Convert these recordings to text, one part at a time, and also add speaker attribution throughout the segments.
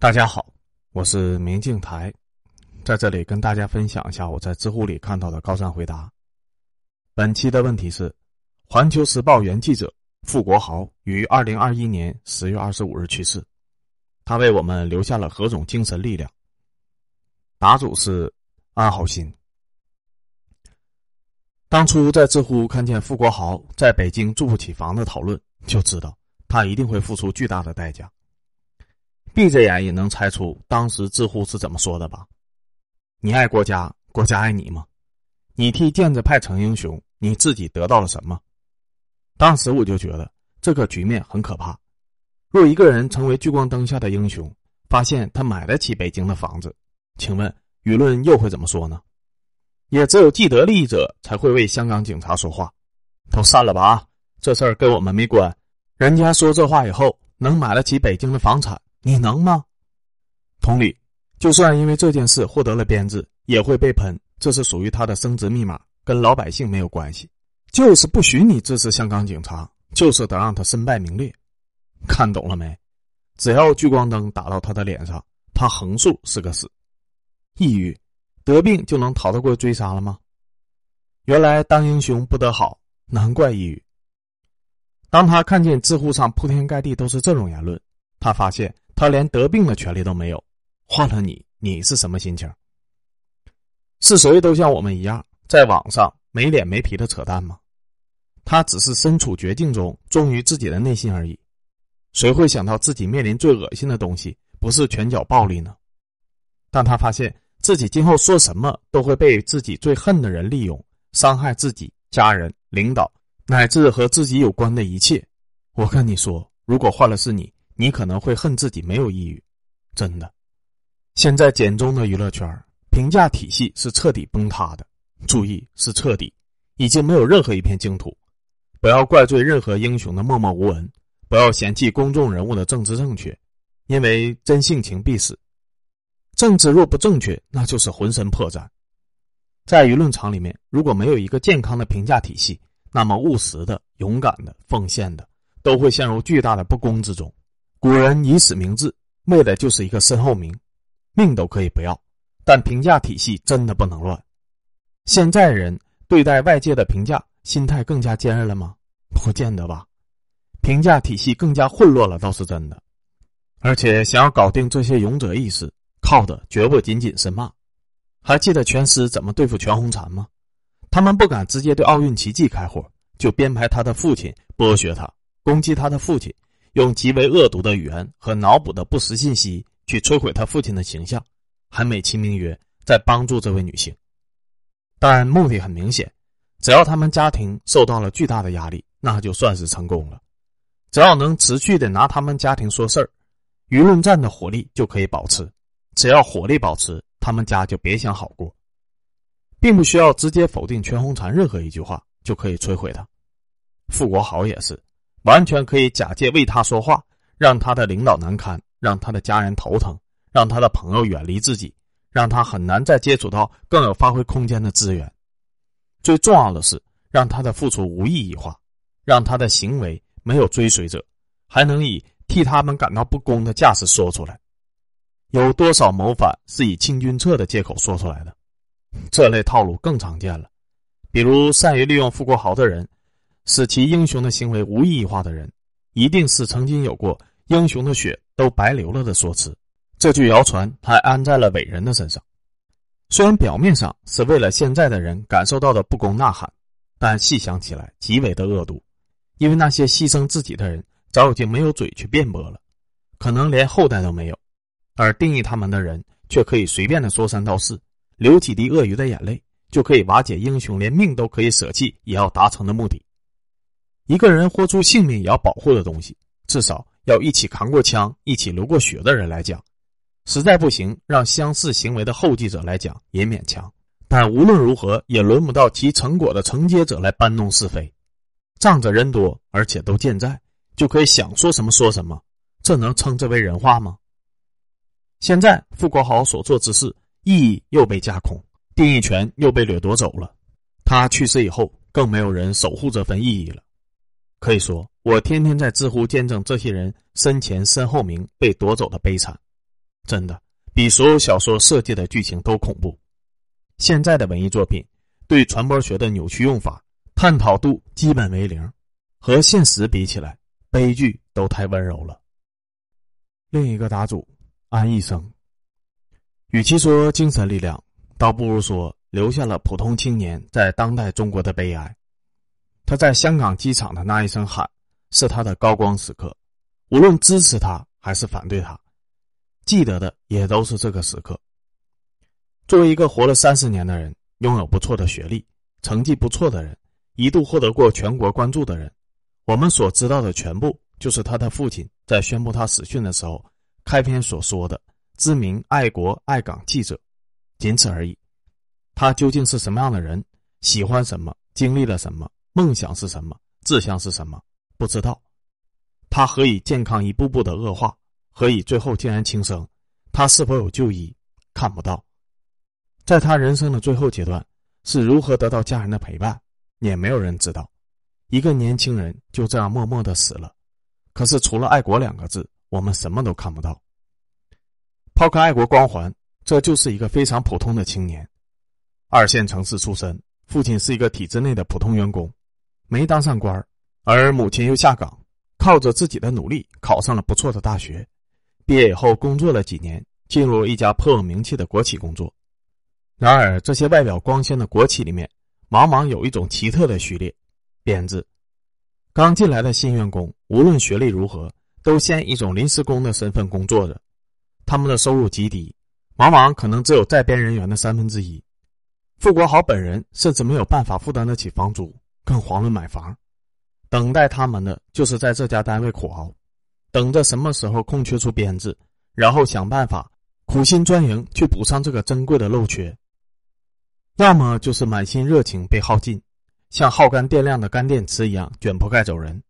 Speaker 1: 大家好，我是明镜台，在这里跟大家分享一下我在知乎里看到的高赞回答。本期的问题是：环球时报原记者傅国豪于二零二一年十月二十五日去世，他为我们留下了何种精神力量？答主是安好心。当初在知乎看见傅国豪在北京住不起房的讨论，就知道他一定会付出巨大的代价。闭着眼也能猜出当时知乎是怎么说的吧？你爱国家，国家爱你吗？你替建制派成英雄，你自己得到了什么？当时我就觉得这个局面很可怕。若一个人成为聚光灯下的英雄，发现他买得起北京的房子，请问舆论又会怎么说呢？也只有既得利益者才会为香港警察说话。都散了吧！这事儿跟我们没关。人家说这话以后，能买得起北京的房产。你能吗？同理，就算因为这件事获得了编制，也会被喷。这是属于他的升职密码，跟老百姓没有关系。就是不许你支持香港警察，就是得让他身败名裂。看懂了没？只要聚光灯打到他的脸上，他横竖是个死。抑郁，得病就能逃得过追杀了吗？原来当英雄不得好，难怪抑郁。当他看见知乎上铺天盖地都是这种言论，他发现。他连得病的权利都没有，换了你，你是什么心情？是谁都像我们一样，在网上没脸没皮的扯淡吗？他只是身处绝境中，忠于自己的内心而已。谁会想到自己面临最恶心的东西不是拳脚暴力呢？但他发现自己今后说什么都会被自己最恨的人利用，伤害自己、家人、领导，乃至和自己有关的一切。我跟你说，如果换了是你。你可能会恨自己没有抑郁，真的。现在简中的娱乐圈评价体系是彻底崩塌的，注意是彻底，已经没有任何一片净土。不要怪罪任何英雄的默默无闻，不要嫌弃公众人物的政治正确，因为真性情必死。政治若不正确，那就是浑身破绽。在舆论场里面，如果没有一个健康的评价体系，那么务实的、勇敢的、奉献的，都会陷入巨大的不公之中。古人以死明志，为的就是一个身后名，命都可以不要，但评价体系真的不能乱。现在人对待外界的评价，心态更加坚韧了吗？不见得吧，评价体系更加混乱了，倒是真的。而且想要搞定这些勇者意识，靠的绝不仅仅是骂。还记得全师怎么对付全红婵吗？他们不敢直接对奥运奇迹开火，就编排他的父亲剥削他，攻击他的父亲。用极为恶毒的语言和脑补的不实信息去摧毁他父亲的形象，还美其名曰在帮助这位女性，但目的很明显，只要他们家庭受到了巨大的压力，那就算是成功了。只要能持续的拿他们家庭说事儿，舆论战的火力就可以保持。只要火力保持，他们家就别想好过，并不需要直接否定全红婵任何一句话就可以摧毁他。傅国豪也是。完全可以假借为他说话，让他的领导难堪，让他的家人头疼，让他的朋友远离自己，让他很难再接触到更有发挥空间的资源。最重要的是，让他的付出无意义化，让他的行为没有追随者，还能以替他们感到不公的架势说出来。有多少谋反是以清君侧的借口说出来的？这类套路更常见了，比如善于利用傅国豪的人。使其英雄的行为无意义化的人，一定是曾经有过“英雄的血都白流了”的说辞。这句谣传还安在了伟人的身上。虽然表面上是为了现在的人感受到的不公呐喊，但细想起来极为的恶毒。因为那些牺牲自己的人早已经没有嘴去辩驳了，可能连后代都没有，而定义他们的人却可以随便的说三道四，流几滴鳄鱼的眼泪就可以瓦解英雄连命都可以舍弃也要达成的目的。一个人豁出性命也要保护的东西，至少要一起扛过枪、一起流过血的人来讲，实在不行，让相似行为的后继者来讲也勉强。但无论如何，也轮不到其成果的承接者来搬弄是非。仗着人多，而且都健在，就可以想说什么说什么，这能称之为人话吗？现在傅国豪所做之事，意义又被架空，定义权又被掠夺走了。他去世以后，更没有人守护这份意义了。可以说，我天天在知乎见证这些人身前身后名被夺走的悲惨。真的比所有小说设计的剧情都恐怖。现在的文艺作品对传播学的扭曲用法，探讨度基本为零，和现实比起来，悲剧都太温柔了。另一个答主安医生，与其说精神力量，倒不如说留下了普通青年在当代中国的悲哀。他在香港机场的那一声喊，是他的高光时刻。无论支持他还是反对他，记得的也都是这个时刻。作为一个活了三十年的人，拥有不错的学历、成绩不错的人，一度获得过全国关注的人，我们所知道的全部，就是他的父亲在宣布他死讯的时候，开篇所说的“知名爱国爱港记者”，仅此而已。他究竟是什么样的人？喜欢什么？经历了什么？梦想是什么？志向是什么？不知道。他何以健康一步步的恶化？何以最后竟然轻生？他是否有就医？看不到。在他人生的最后阶段，是如何得到家人的陪伴？也没有人知道。一个年轻人就这样默默的死了。可是除了“爱国”两个字，我们什么都看不到。抛开爱国光环，这就是一个非常普通的青年。二线城市出身，父亲是一个体制内的普通员工，没当上官而母亲又下岗。靠着自己的努力考上了不错的大学，毕业以后工作了几年，进入一家颇有名气的国企工作。然而，这些外表光鲜的国企里面，往往有一种奇特的序列——编制。刚进来的新员工，无论学历如何，都先以一种临时工的身份工作着。他们的收入极低，往往可能只有在编人员的三分之一。傅国豪本人甚至没有办法负担得起房租，更遑论买房。等待他们的就是在这家单位苦熬，等着什么时候空缺出编制，然后想办法苦心钻营去补上这个珍贵的漏缺。要么就是满心热情被耗尽，像耗干电量的干电池一样卷铺盖走人。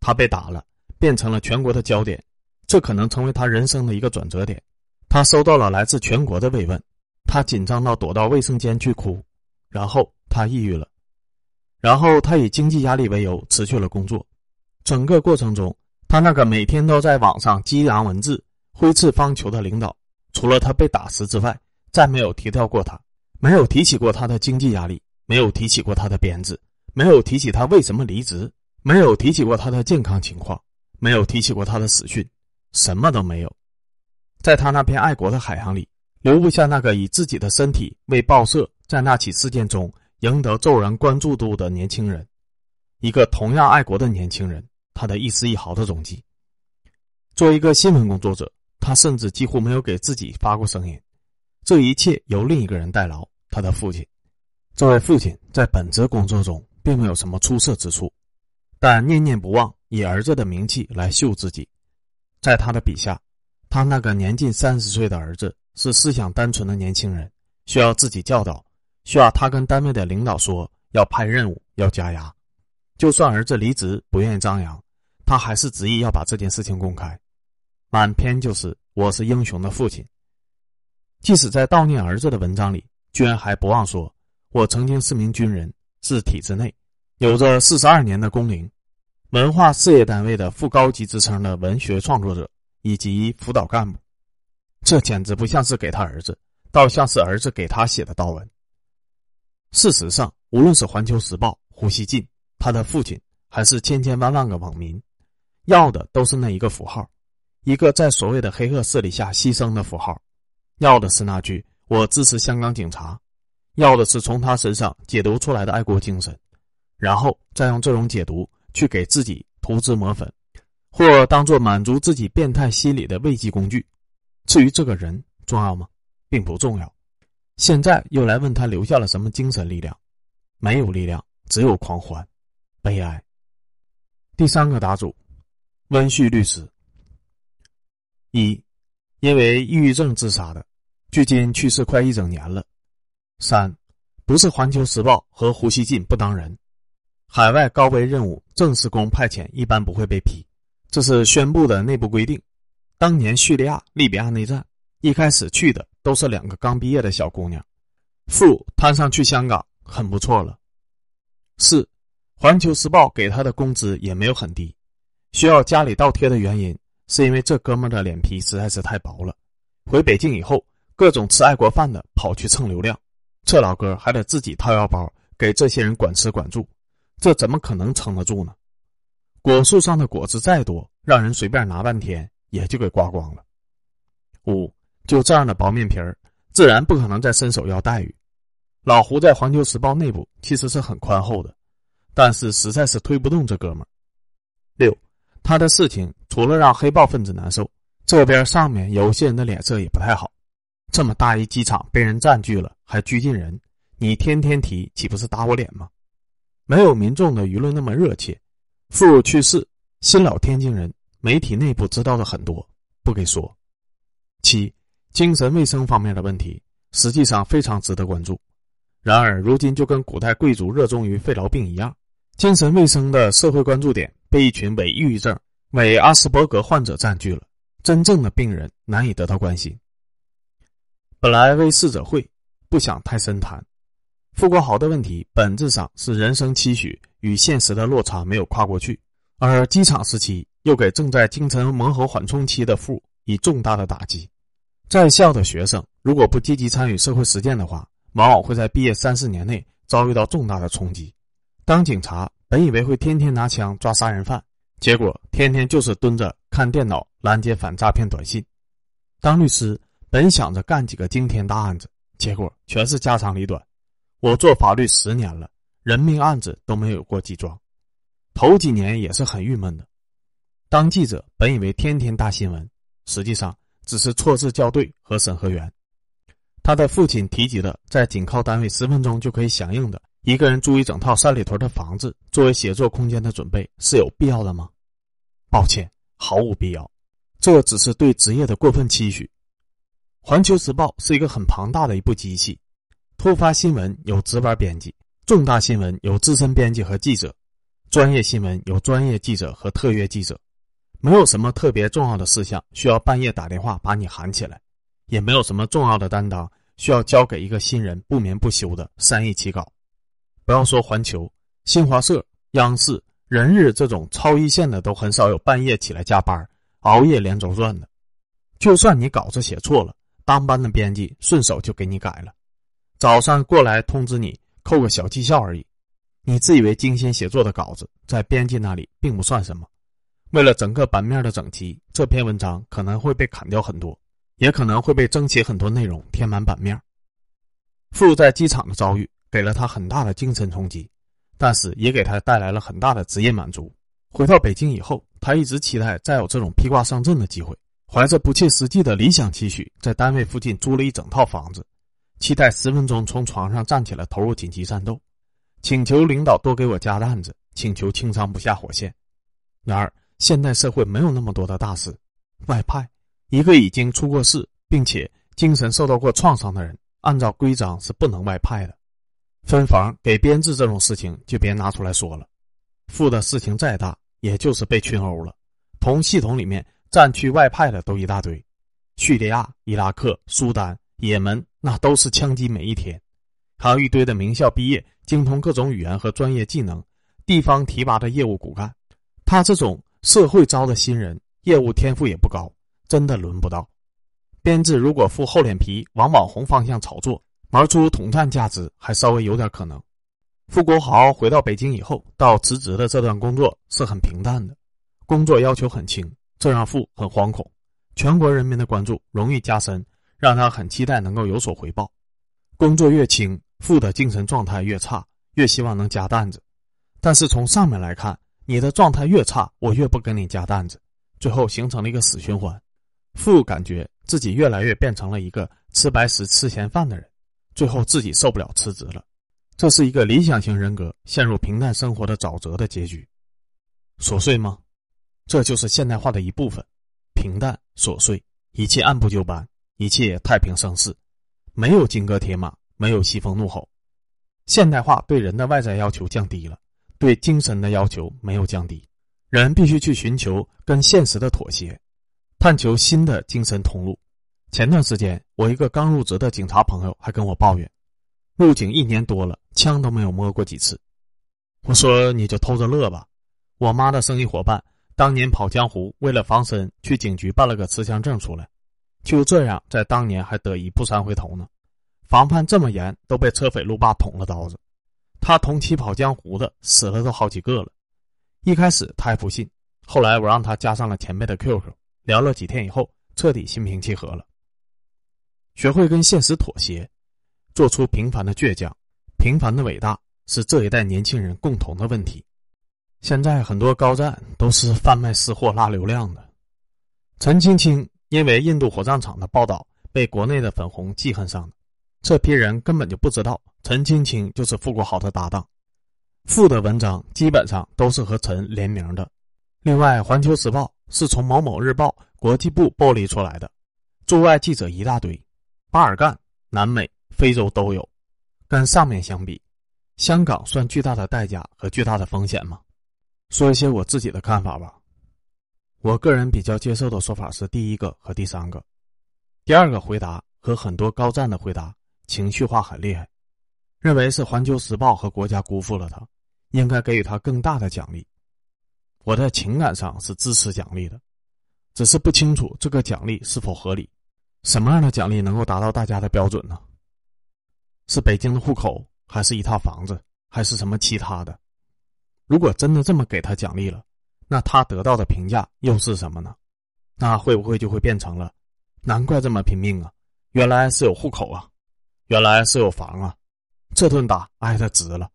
Speaker 1: 他被打了，变成了全国的焦点，这可能成为他人生的一个转折点。他收到了来自全国的慰问，他紧张到躲到卫生间去哭，然后他抑郁了。然后他以经济压力为由辞去了工作，整个过程中，他那个每天都在网上激扬文字、挥斥方遒的领导，除了他被打死之外，再没有提到过他，没有提起过他的经济压力，没有提起过他的编制，没有提起他为什么离职，没有提起过他的健康情况，没有提起过他的死讯，什么都没有。在他那片爱国的海洋里，留不下那个以自己的身体为报社在那起事件中。赢得骤然关注度的年轻人，一个同样爱国的年轻人，他的一丝一毫的踪迹。作为一个新闻工作者，他甚至几乎没有给自己发过声音。这一切由另一个人代劳，他的父亲。这位父亲在本职工作中并没有什么出色之处，但念念不忘以儿子的名气来秀自己。在他的笔下，他那个年近三十岁的儿子是思想单纯的年轻人，需要自己教导。需要他跟单位的领导说要派任务要加压，就算儿子离职不愿意张扬，他还是执意要把这件事情公开。满篇就是我是英雄的父亲。即使在悼念儿子的文章里，居然还不忘说：“我曾经是名军人，是体制内，有着四十二年的工龄，文化事业单位的副高级职称的文学创作者以及辅导干部。”这简直不像是给他儿子，倒像是儿子给他写的悼文。事实上，无论是《环球时报》胡锡进，他的父亲，还是千千万万个网民，要的都是那一个符号，一个在所谓的黑恶势力下牺牲的符号，要的是那句“我支持香港警察”，要的是从他身上解读出来的爱国精神，然后再用这种解读去给自己涂脂抹粉，或当做满足自己变态心理的慰藉工具。至于这个人重要吗？并不重要。现在又来问他留下了什么精神力量？没有力量，只有狂欢，悲哀。第三个答主，温旭律师。一，因为抑郁症自杀的，距今去世快一整年了。三，不是《环球时报》和胡锡进不当人，海外高危任务正式工派遣一般不会被批，这是宣布的内部规定。当年叙利亚、利比亚内战一开始去的。都是两个刚毕业的小姑娘，富摊上去香港很不错了。四，环球时报给他的工资也没有很低，需要家里倒贴的原因是因为这哥们的脸皮实在是太薄了，回北京以后，各种吃爱国饭的跑去蹭流量，这老哥还得自己掏腰包给这些人管吃管住，这怎么可能撑得住呢？果树上的果子再多，让人随便拿半天也就给刮光了。五，就这样的薄面皮儿，自然不可能再伸手要待遇。老胡在《环球时报》内部其实是很宽厚的，但是实在是推不动这哥们儿。六，他的事情除了让黑豹分子难受，这边上面有些人的脸色也不太好。这么大一机场被人占据了，还拘禁人，你天天提，岂不是打我脸吗？没有民众的舆论那么热切。父去世，新老天津人媒体内部知道的很多，不给说。七，精神卫生方面的问题实际上非常值得关注。然而，如今就跟古代贵族热衷于肺痨病一样，精神卫生的社会关注点被一群伪抑郁症、伪阿斯伯格患者占据了，真正的病人难以得到关心。本来为逝者会，不想太深谈。傅国豪的问题本质上是人生期许与现实的落差没有跨过去，而机场时期又给正在精神磨合缓冲期的傅以重大的打击。在校的学生如果不积极参与社会实践的话，往往会在毕业三四年内遭遇到重大的冲击。当警察本以为会天天拿枪抓杀人犯，结果天天就是蹲着看电脑拦截反诈骗短信。当律师本想着干几个惊天大案子，结果全是家长里短。我做法律十年了，人命案子都没有过几桩，头几年也是很郁闷的。当记者本以为天天大新闻，实际上只是错字校对和审核员。他的父亲提及的，在仅靠单位十分钟就可以响应的一个人租一整套三里屯的房子作为写作空间的准备，是有必要的吗？抱歉，毫无必要。这只是对职业的过分期许。环球时报是一个很庞大的一部机器，突发新闻有值班编辑，重大新闻有资深编辑和记者，专业新闻有专业记者和特约记者。没有什么特别重要的事项需要半夜打电话把你喊起来。也没有什么重要的担当需要交给一个新人不眠不休的三易起稿。不要说环球、新华社、央视、人日这种超一线的，都很少有半夜起来加班、熬夜连轴转的。就算你稿子写错了，当班的编辑顺手就给你改了，早上过来通知你，扣个小绩效而已。你自以为精心写作的稿子，在编辑那里并不算什么。为了整个版面的整齐，这篇文章可能会被砍掉很多。也可能会被征集很多内容填满版面。傅在机场的遭遇给了他很大的精神冲击，但是也给他带来了很大的职业满足。回到北京以后，他一直期待再有这种披挂上阵的机会，怀着不切实际的理想期许，在单位附近租了一整套房子，期待十分钟从床上站起来投入紧急战斗，请求领导多给我加担子，请求轻伤不下火线。然而，现代社会没有那么多的大事，外派。一个已经出过事并且精神受到过创伤的人，按照规章是不能外派的。分房给编制这种事情就别拿出来说了。负的事情再大，也就是被群殴了。同系统里面战区外派的都一大堆，叙利亚、伊拉克、苏丹、也门，那都是枪击每一天。还有一堆的名校毕业，精通各种语言和专业技能，地方提拔的业务骨干。他这种社会招的新人，业务天赋也不高。真的轮不到，编制如果付厚脸皮往网红方向炒作，玩出统战价值，还稍微有点可能。傅国豪回到北京以后，到辞职的这段工作是很平淡的，工作要求很轻，这让傅很惶恐。全国人民的关注容易加深，让他很期待能够有所回报。工作越轻，傅的精神状态越差，越希望能加担子。但是从上面来看，你的状态越差，我越不跟你加担子，最后形成了一个死循环。傅感觉自己越来越变成了一个吃白食、吃闲饭的人，最后自己受不了辞职了。这是一个理想型人格陷入平淡生活的沼泽的结局。琐碎吗？这就是现代化的一部分。平淡、琐碎，一切按部就班，一切太平盛世，没有金戈铁马，没有西风怒吼。现代化对人的外在要求降低了，对精神的要求没有降低。人必须去寻求跟现实的妥协。探求新的精神通路。前段时间，我一个刚入职的警察朋友还跟我抱怨，入警一年多了，枪都没有摸过几次。我说你就偷着乐吧。我妈的生意伙伴当年跑江湖，为了防身去警局办了个持枪证出来，就这样在当年还得以不三回头呢。防范这么严，都被车匪路霸捅了刀子。他同期跑江湖的死了都好几个了。一开始他还不信，后来我让他加上了前辈的 QQ，聊了几天以后，彻底心平气和了。学会跟现实妥协，做出平凡的倔强，平凡的伟大，是这一代年轻人共同的问题。现在很多高站都是贩卖私货拉流量的。陈青青因为印度火葬场的报道被国内的粉红记恨上了，这批人根本就不知道陈青青就是傅国豪的搭档。傅的文章基本上都是和陈联名的。另外，《环球时报》是从某某日报国际部剥离出来的，驻外记者一大堆，巴尔干、南美、非洲都有。跟上面相比，香港算巨大的代价和巨大的风险吗？说一些我自己的看法吧。我个人比较接受的说法是第一个和第三个，第二个回答和很多高赞的回答情绪化很厉害。认为是《环球时报》和国家辜负了他，应该给予他更大的奖励。我在情感上是支持奖励的，只是不清楚这个奖励是否合理。什么样的奖励能够达到大家的标准呢？是北京的户口，还是一套房子，还是什么其他的？如果真的这么给他奖励了，那他得到的评价又是什么呢？那会不会就会变成了？难怪这么拼命啊！原来是有户口啊，原来是有房啊。这顿打挨的值了。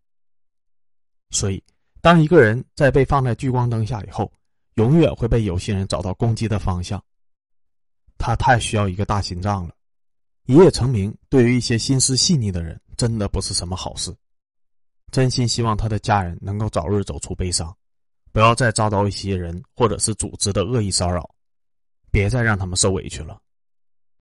Speaker 1: 所以，当一个人在被放在聚光灯下以后，永远会被有心人找到攻击的方向。他太需要一个大心脏了。一夜成名，对于一些心思细腻的人，真的不是什么好事。真心希望他的家人能够早日走出悲伤，不要再遭到一些人或者是组织的恶意骚扰，别再让他们受委屈了。